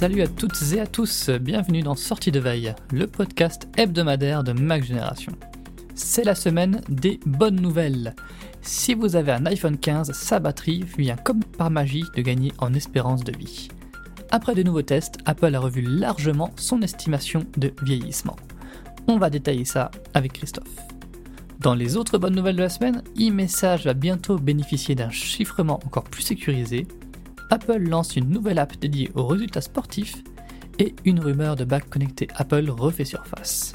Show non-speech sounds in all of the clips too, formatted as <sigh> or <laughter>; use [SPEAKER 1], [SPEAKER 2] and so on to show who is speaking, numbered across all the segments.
[SPEAKER 1] Salut à toutes et à tous, bienvenue dans Sortie de veille, le podcast hebdomadaire de Mac Génération. C'est la semaine des bonnes nouvelles. Si vous avez un iPhone 15, sa batterie vient comme par magie de gagner en espérance de vie. Après de nouveaux tests, Apple a revu largement son estimation de vieillissement. On va détailler ça avec Christophe. Dans les autres bonnes nouvelles de la semaine, e-message va bientôt bénéficier d'un chiffrement encore plus sécurisé. Apple lance une nouvelle app dédiée aux résultats sportifs et une rumeur de bac connecté Apple refait surface.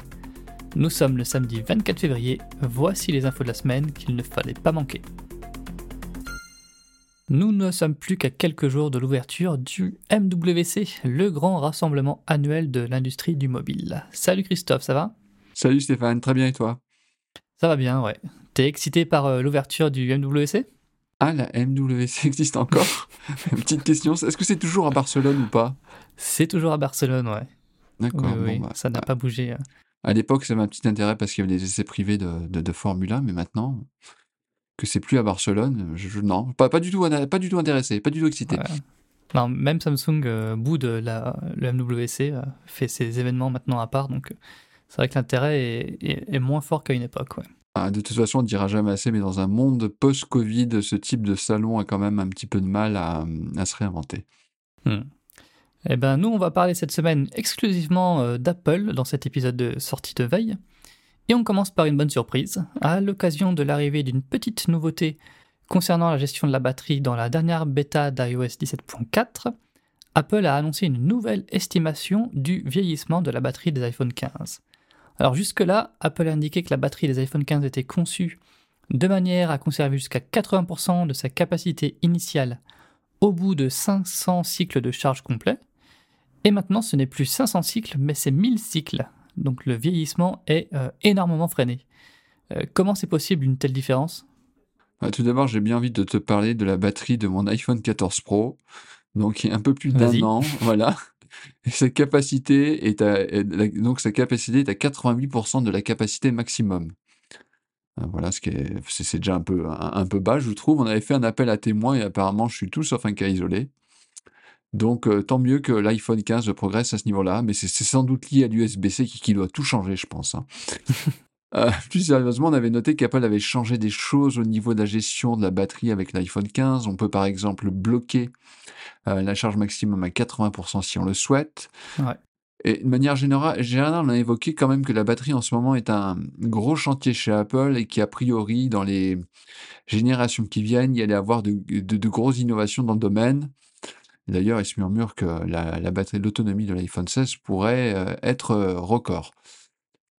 [SPEAKER 1] Nous sommes le samedi 24 février, voici les infos de la semaine qu'il ne fallait pas manquer. Nous ne sommes plus qu'à quelques jours de l'ouverture du MWC, le grand rassemblement annuel de l'industrie du mobile. Salut Christophe, ça va?
[SPEAKER 2] Salut Stéphane, très bien et toi?
[SPEAKER 1] Ça va bien, ouais. T'es excité par euh, l'ouverture du MWC
[SPEAKER 2] Ah, la MWC existe encore <laughs> Une petite question, est-ce que c'est toujours à Barcelone ou pas?
[SPEAKER 1] C'est toujours à Barcelone, ouais.
[SPEAKER 2] D'accord,
[SPEAKER 1] oui, bah, ça n'a pas bougé. Euh.
[SPEAKER 2] À l'époque, ça un petit intérêt parce qu'il y avait des essais privés de, de, Formule 1, mais maintenant que c'est plus à Barcelone, je, non, pas, pas, du tout, pas du tout intéressé, pas du tout excité.
[SPEAKER 1] Non, même Samsung euh, bout de la, le MWC fait ses événements maintenant à part, donc c'est vrai que l'intérêt est, moins fort qu'à une époque. Ouais.
[SPEAKER 2] Ah, de toute façon, on ne dira jamais assez, mais dans un monde post-Covid, ce type de salon a quand même un petit peu de mal à, se réinventer.
[SPEAKER 1] Hmm. Eh ben, nous, on va parler cette semaine exclusivement euh, d'Apple dans cet épisode de sortie de veille. Et on commence par une bonne surprise. À l'occasion de l'arrivée d'une petite nouveauté concernant la gestion de la batterie dans la dernière bêta d'iOS 17.4, Apple a annoncé une nouvelle estimation du vieillissement de la batterie des iPhone 15. Alors jusque-là, Apple a indiqué que la batterie des iPhone 15 était conçue de manière à conserver jusqu'à 80% de sa capacité initiale au bout de 500 cycles de charge complet. Et maintenant, ce n'est plus 500 cycles, mais c'est 1000 cycles. Donc le vieillissement est euh, énormément freiné. Euh, comment c'est possible une telle différence?
[SPEAKER 2] Bah, Tout d'abord, j'ai bien envie de te parler de la batterie de mon iPhone 14 Pro, donc il y a un peu plus d'un an, <laughs> voilà. Capacité est à, donc sa capacité est à 88% de la capacité maximum. Euh, voilà, ce c'est, déjà un peu, un, peu bas, je trouve. On avait fait un appel à témoins et apparemment, je suis tout sauf un cas isolé. Donc, euh, tant mieux que l'iPhone 15 progresse à ce niveau-là, mais c'est, sans doute lié à l'USB-C qui, doit tout changer, je pense. Hein. Euh, plus sérieusement, on avait noté qu'Apple avait changé des choses au niveau de la gestion de la batterie avec l'iPhone 15. On peut par exemple bloquer euh, la charge maximum à 80% si on le souhaite. Et de manière générale, on a évoqué quand même que la batterie en ce moment est un gros chantier chez Apple et qu'a priori, dans les générations qui viennent, il y allait avoir de, grosses innovations dans le domaine. D'ailleurs, il se murmure que la, la batterie, l'autonomie de l'iPhone 16 pourrait euh, être record.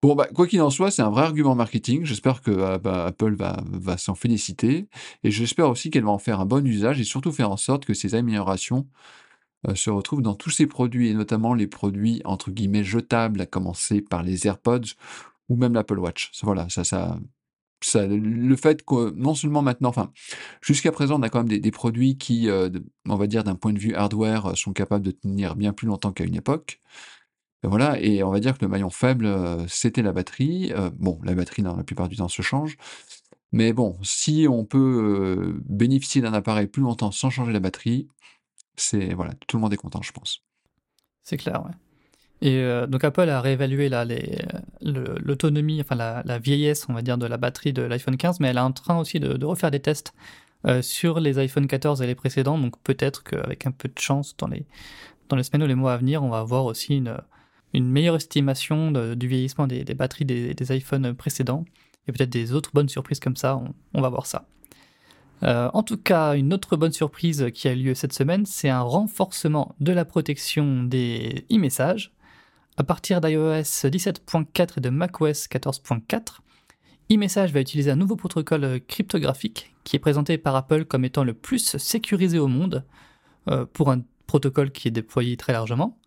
[SPEAKER 2] Bon, bah, quoi qu'il en soit, c'est un vrai argument marketing. J'espère que ah, bah, Apple va, s'en féliciter. Et j'espère aussi qu'elle va en faire un bon usage et surtout faire en sorte que ces améliorations euh, se retrouvent dans tous ses produits, et notamment les produits entre guillemets jetables, à commencer par les AirPods ou même l'Apple Watch. Voilà, ça, ça, ça, le fait que non seulement maintenant, enfin, jusqu'à présent, on a quand même des, produits qui, euh, on va dire d'un point de vue hardware, sont capables de tenir bien plus longtemps qu'à une époque. Voilà, et on va dire que le maillon faible, euh, c'était la batterie. Euh, bon, la batterie, dans la plupart du temps, se change. Mais bon, si on peut euh, bénéficier d'un appareil plus longtemps sans changer la batterie, c'est voilà, tout le monde est content, je pense.
[SPEAKER 1] C'est clair, ouais. Et donc Apple a réévalué l'autonomie, enfin la, vieillesse, on va dire, de la batterie de l'iPhone 15, mais elle est en train aussi de, de refaire des tests sur les iPhone 14 et les précédents. Donc peut-être qu'avec un peu de chance, dans les, dans les semaines ou les mois à venir, on va avoir aussi une, une meilleure estimation du vieillissement des, batteries des, iPhones précédents et peut-être des autres bonnes surprises comme ça, on, va voir ça. Euh, en tout cas, une autre bonne surprise qui a lieu cette semaine, c'est un renforcement de la protection des e-messages. À partir d'iOS 17.4 et de macOS 14.4, e-message va utiliser un nouveau protocole cryptographique qui est présenté par Apple comme étant le plus sécurisé au monde euh, pour un protocole qui est déployé très largement.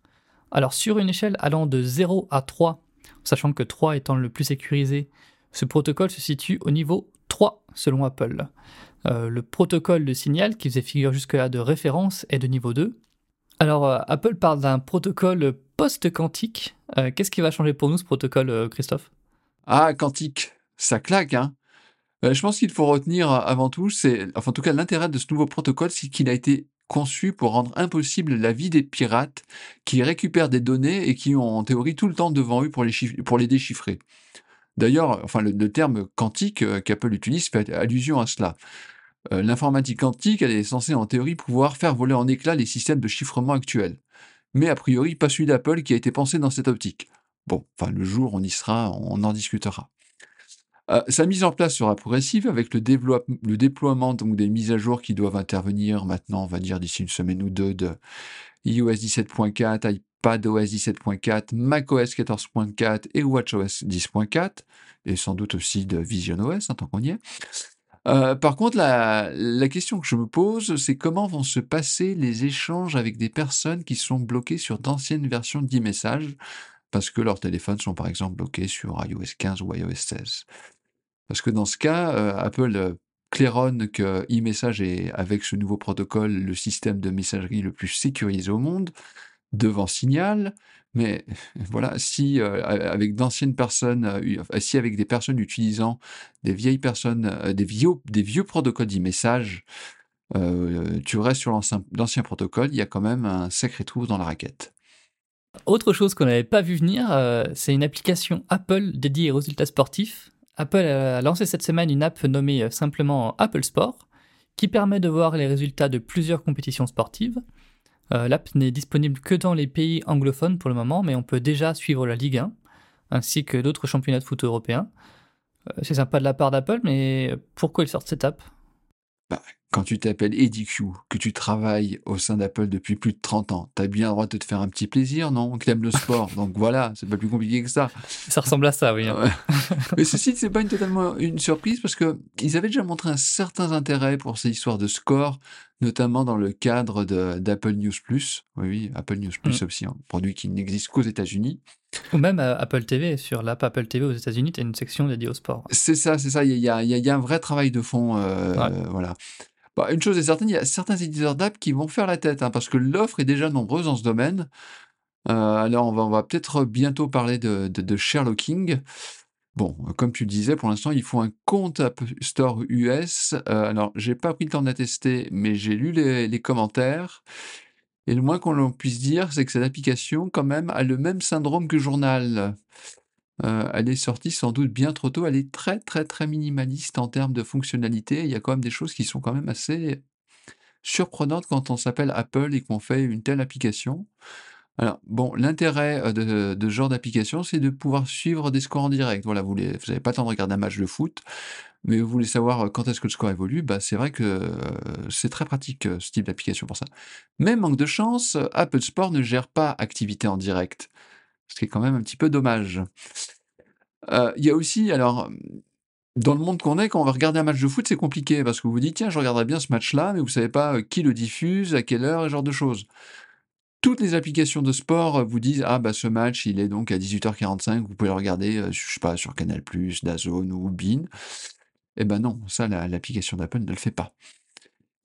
[SPEAKER 1] Alors sur une échelle allant de 0 à 3, sachant que 3 étant le plus sécurisé, ce protocole se situe au niveau 3 selon Apple. Euh, le protocole de signal qui faisait figure jusque-là de référence est de niveau 2. Alors euh, Apple parle d'un protocole post-quantique. Euh, qu'est-ce qui va changer pour nous ce protocole, Christophe?
[SPEAKER 2] Ah, quantique, ça claque, hein je pense qu'il faut retenir avant tout, c'est, enfin en tout cas l'intérêt de ce nouveau protocole, c'est qu'il a été conçus pour rendre impossible la vie des pirates qui récupèrent des données et qui ont en théorie tout le temps devant eux pour les, déchiffrer. D'ailleurs, le, terme quantique euh, qu'Apple utilise fait allusion à cela. Euh, l'informatique quantique, elle est censée en théorie pouvoir faire voler en éclats les systèmes de chiffrement actuels. Mais a priori, pas celui d'Apple qui a été pensé dans cette optique. Bon, enfin, le jour, on y sera, on en discutera. Euh, sa mise en place sera progressive avec le, déploiement des mises à jour qui doivent intervenir maintenant, on va dire d'ici une semaine ou deux, de iOS 17.4, iPadOS 17.4, macOS 14.4 et WatchOS 10.4, et sans doute aussi de VisionOS, hein, tant qu'on y est. Euh, par contre, la, question que je me pose, c'est comment vont se passer les échanges avec des personnes qui sont bloquées sur d'anciennes versions d'e-message parce que leurs téléphones sont par exemple bloqués sur iOS 15 ou iOS 16. Parce que dans ce cas, euh, Apple euh, claironne que e-message est, avec ce nouveau protocole, le système de messagerie le plus sécurisé au monde, devant Signal. Mais <laughs> voilà, si euh, avec d'anciennes personnes, si avec des personnes utilisant des vieilles personnes, des vieux, des vieux protocoles d'e-message, tu restes sur l'ancien protocole, il y a quand même un sacré trou dans la raquette.
[SPEAKER 1] Autre chose qu'on n'avait pas vu venir, euh, c'est une application Apple dédiée aux résultats sportifs. Apple a lancé cette semaine une app nommée euh, simplement Apple Sport, qui permet de voir les résultats de plusieurs compétitions sportives. Euh, l'app n'est disponible que dans les pays anglophones pour le moment, mais on peut déjà suivre la Ligue 1, ainsi que d'autres championnats de foot européens. c'est sympa de la part d'Apple, mais pourquoi ils sortent cette app?
[SPEAKER 2] Bah, quand tu t'appelles Eddie Q, que tu travailles au sein d'Apple depuis plus de 30 ans, t'as bien le droit de te faire un petit plaisir, non? Tu aimes le sport, <laughs> donc voilà, c'est pas plus compliqué que ça.
[SPEAKER 1] Ça ressemble à ça, oui. Hein. <laughs>
[SPEAKER 2] Mais ceci, c'est pas une, totalement une surprise parce que ils avaient déjà montré un certain intérêt pour ces histoires de score, notamment dans le cadre d'Apple News Plus. Oui, oui, Apple News Plus mm. aussi, un produit qui n'existe qu'aux États-Unis.
[SPEAKER 1] Ou même euh, Apple TV, sur l'app Apple TV aux États-Unis, tu as une section dédiée au sport.
[SPEAKER 2] C'est ça, c'est ça. Il y a, y a, un vrai travail de fond. Euh, voilà. Bah, une chose est certaine, il y a certains éditeurs d'app qui vont faire la tête, hein, parce que l'offre est déjà nombreuse dans ce domaine. Euh, alors, on va, va peut-être bientôt parler de, de, Sherlocking. Bon, comme tu le disais, pour l'instant, il faut un compte App Store US. Euh, alors, j'ai pas pris le temps d'attester, mais j'ai lu les, commentaires. Et le moins qu'on puisse dire, c'est que cette application, quand même, a le même syndrome que Journal. Euh, elle est sortie sans doute bien trop tôt. Elle est très, très, très minimaliste en termes de fonctionnalité. Il y a quand même des choses qui sont quand même assez surprenantes quand on s'appelle Apple et qu'on fait une telle application. Alors, bon, l'intérêt euh, de, ce genre d'application, c'est de pouvoir suivre des scores en direct. Voilà, vous n'avez pas le temps de regarder un match de foot, mais vous voulez savoir euh, quand est-ce que le score évolue, bah, c'est vrai que c'est très pratique ce type d'application pour ça. Mais manque de chance, Apple Sport ne gère pas activité en direct ce qui est quand même un petit peu dommage. Il y a aussi, alors, dans le monde qu'on est, quand on va regarder un match de foot, c'est compliqué parce que vous vous dites, tiens, je regarderais bien ce match-là, mais vous ne savez pas qui le diffuse, à quelle heure, ce genre de choses. Toutes les applications de sport vous disent, ah, bah, ce match, il est donc à 18h45, vous pouvez le regarder, je sais pas, sur Canal+, Dazone ou Bean. Eh ben non, ça, l'application d'Apple ne le fait pas.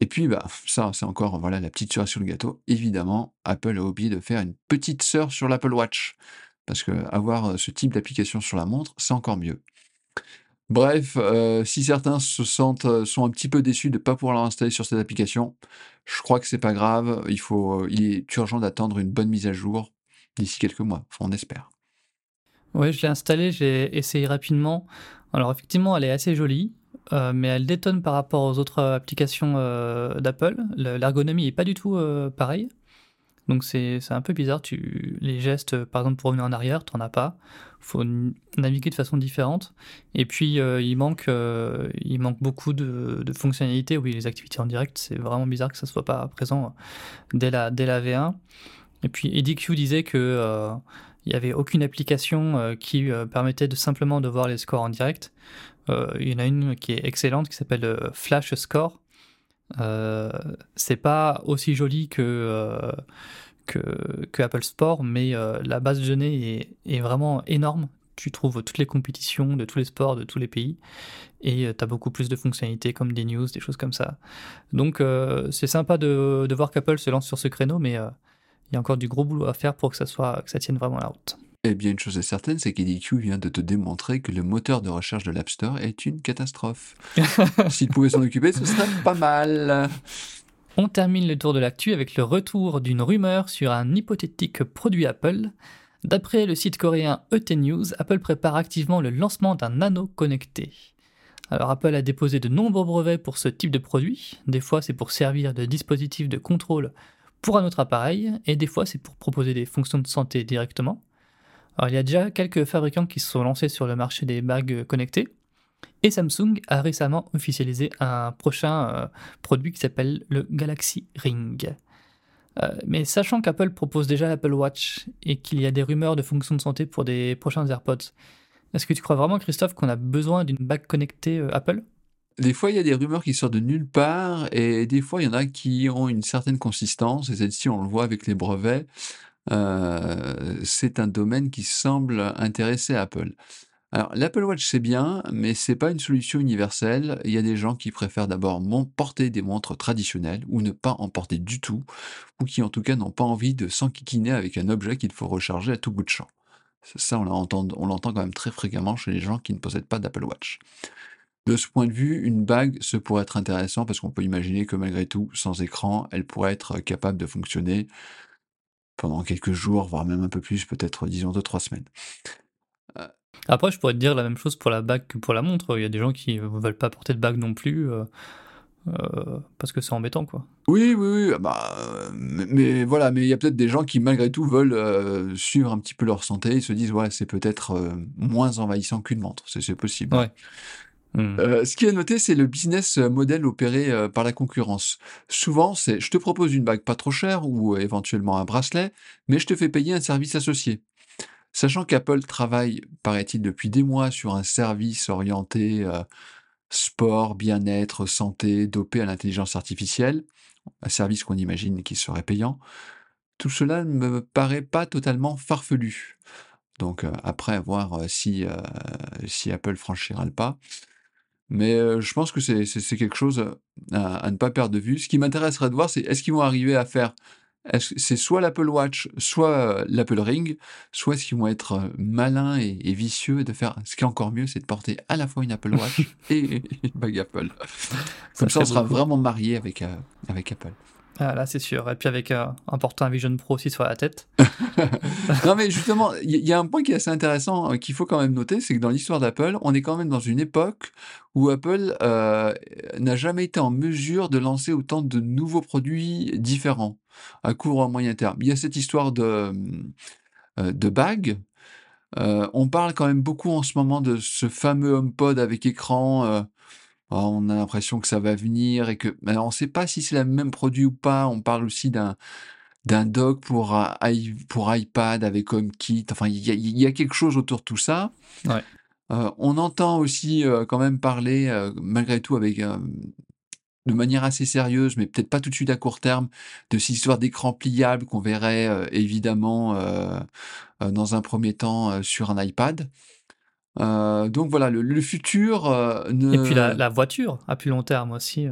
[SPEAKER 2] Et puis, bah, ça, c'est encore voilà, la petite cerise sur le gâteau. Évidemment, Apple a oublié de faire une petite sœur sur l'Apple Watch. Parce que avoir euh, ce type d'application sur la montre, c'est encore mieux. Bref, euh, si certains se sentent, euh, sont un petit peu déçus de ne pas pouvoir l'installer sur cette application, je crois que c'est pas grave. Il, faut, il est urgent d'attendre une bonne mise à jour d'ici quelques mois. on espère.
[SPEAKER 1] Oui, je l'ai installée, j'ai essayé rapidement. Alors effectivement, elle est assez jolie. Euh, mais elle détonne par rapport aux autres applications euh, d'Apple. L'ergonomie n'est pas du tout euh, pareille. Donc c'est un peu bizarre. Tu, les gestes, par exemple, pour revenir en arrière, tu n'en as pas. Il faut naviguer de façon différente. Et puis, il, manque, il manque beaucoup de, fonctionnalités. Oui, les activités en direct, c'est vraiment bizarre que ça ne soit pas présent dès la, dès la V1. Et puis, EDQ disait que il n'y avait aucune application qui permettait de simplement de voir les scores en direct. Euh, il y en a une qui est excellente qui s'appelle euh, Flash Score. Euh, c'est pas aussi joli que, que, que, Apple Sport, mais la base de données est, est, vraiment énorme. Tu trouves toutes les compétitions de tous les sports de tous les pays et tu as beaucoup plus de fonctionnalités comme des news, des choses comme ça. Donc c'est sympa de, de voir qu'Apple se lance sur ce créneau, mais il y a encore du gros boulot à faire pour que ça, soit, que ça tienne vraiment la route.
[SPEAKER 2] Eh bien, une chose est certaine, c'est qu'EDQ vient de te démontrer que le moteur de recherche de l'App Store est une catastrophe. <laughs> S'il pouvait s'en occuper, ce serait pas mal.
[SPEAKER 1] On termine le tour de l'actu avec le retour d'une rumeur sur un hypothétique produit Apple. D'après le site coréen ET News, Apple prépare activement le lancement d'un nano connecté. Alors Apple a déposé de nombreux brevets pour ce type de produit. Des fois c'est pour servir de dispositif de contrôle pour un autre appareil, et des fois c'est pour proposer des fonctions de santé directement. Alors il y a déjà quelques fabricants qui se sont lancés sur le marché des bagues connectées. Et Samsung a récemment officialisé un prochain euh, produit qui s'appelle le Galaxy Ring. Euh, mais sachant qu'Apple propose déjà l'Apple Watch et qu'il y a des rumeurs de fonctions de santé pour des prochains AirPods, est-ce que tu crois vraiment, Christophe, qu'on a besoin d'une bague connectée euh, Apple?
[SPEAKER 2] Des fois, il y a des rumeurs qui sortent de nulle part, et des fois, il y en a qui ont une certaine consistance, et celle-ci, on le voit avec les brevets. C'est un domaine qui semble intéresser Apple. Alors, l'Apple Watch, c'est bien, mais c'est pas une solution universelle. Il y a des gens qui préfèrent d'abord porter des montres traditionnelles ou ne pas en porter du tout, ou qui en tout cas n'ont pas envie de s'enquiquiner avec un objet qu'il faut recharger à tout bout de champ. Ça, on l'entend quand même très fréquemment chez les gens qui ne possèdent pas d'Apple Watch. De ce point de vue, une bague, ce pourrait être intéressant parce qu'on peut imaginer que malgré tout, sans écran, elle pourrait être capable de fonctionner pendant quelques jours, voire même un peu plus, peut-être disons deux, trois semaines.
[SPEAKER 1] Après, je pourrais te dire la même chose pour la bague que pour la montre. Il y a des gens qui ne veulent pas porter de bague non plus. Euh, euh, parce que c'est embêtant quoi.
[SPEAKER 2] Oui, oui, oui, ah bah, mais, voilà, mais il y a peut-être des gens qui malgré tout veulent euh, suivre un petit peu leur santé, ils se disent ouais c'est peut-être moins envahissant qu'une montre, c'est possible. Ouais. Hmm. ce qui est noté, c'est le business model opéré par la concurrence. Souvent, c'est je te propose une bague pas trop chère ou éventuellement un bracelet, mais je te fais payer un service associé. Sachant qu'Apple travaille, paraît-il, depuis des mois sur un service orienté euh, sport, bien-être, santé, dopé à l'intelligence artificielle, un service qu'on imagine qui serait payant, tout cela ne me paraît pas totalement farfelu. Donc euh, après, voir euh, si, si Apple franchira le pas. Mais je pense que c'est quelque chose à, à, ne pas perdre de vue. Ce qui m'intéresserait de voir, c'est est-ce qu'ils vont arriver à faire c'est soit l'Apple Watch, soit l'Apple Ring, soit est-ce qu'ils vont être euh, malins et, vicieux de faire. Ce qui est encore mieux, c'est de porter à la fois une Apple Watch <laughs> et une bague Apple. Comme ça, on sera vraiment marié avec, euh, avec Apple.
[SPEAKER 1] Ah là, c'est sûr. Et puis avec euh, un portant Vision Pro aussi sur la tête. <laughs>
[SPEAKER 2] non, mais justement, il y, a un point qui est assez intéressant qu'il faut quand même noter, c'est que dans l'histoire d'Apple, on est quand même dans une époque où Apple n'a jamais été en mesure de lancer autant de nouveaux produits différents à court ou à moyen terme. Il y a cette histoire de, euh, de bague. Euh, on parle quand même beaucoup en ce moment de ce fameux HomePod avec écran. Euh, oh, on a l'impression que ça va venir et que. on ne sait pas si c'est le même produit ou pas. On parle aussi d'un d'un dock pour, pour iPad avec HomeKit. Enfin, il y, a quelque chose autour de tout ça. on entend aussi quand même parler, malgré tout, avec de manière assez sérieuse, mais peut-être pas tout de suite à court terme, de ces histoires d'écran pliable qu'on verrait euh, évidemment euh, euh, dans un premier temps sur un iPad. Donc voilà, le, futur.
[SPEAKER 1] Ne... Et puis la, voiture à plus long terme aussi.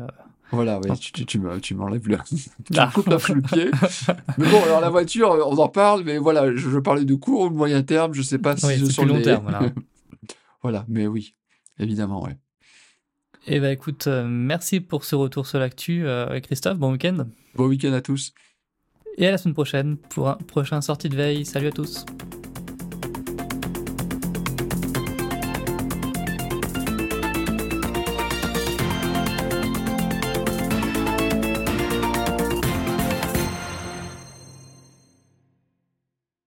[SPEAKER 2] Voilà, oui, tu, tu, m'enlèves le, <laughs> tu ah. me coupes la le pied. <laughs> mais bon, alors la voiture, on en parle, mais voilà, je, parlais de court ou de moyen terme, je sais pas si je
[SPEAKER 1] suis plus long terme. Voilà. <laughs>
[SPEAKER 2] voilà, mais oui, évidemment, ouais.
[SPEAKER 1] Eh bien, écoute, euh, merci pour ce retour sur l'actu, euh, Christophe. Bon week-end.
[SPEAKER 2] Bon week-end à tous.
[SPEAKER 1] Et à la semaine prochaine pour un prochain sortie de veille. Salut à tous.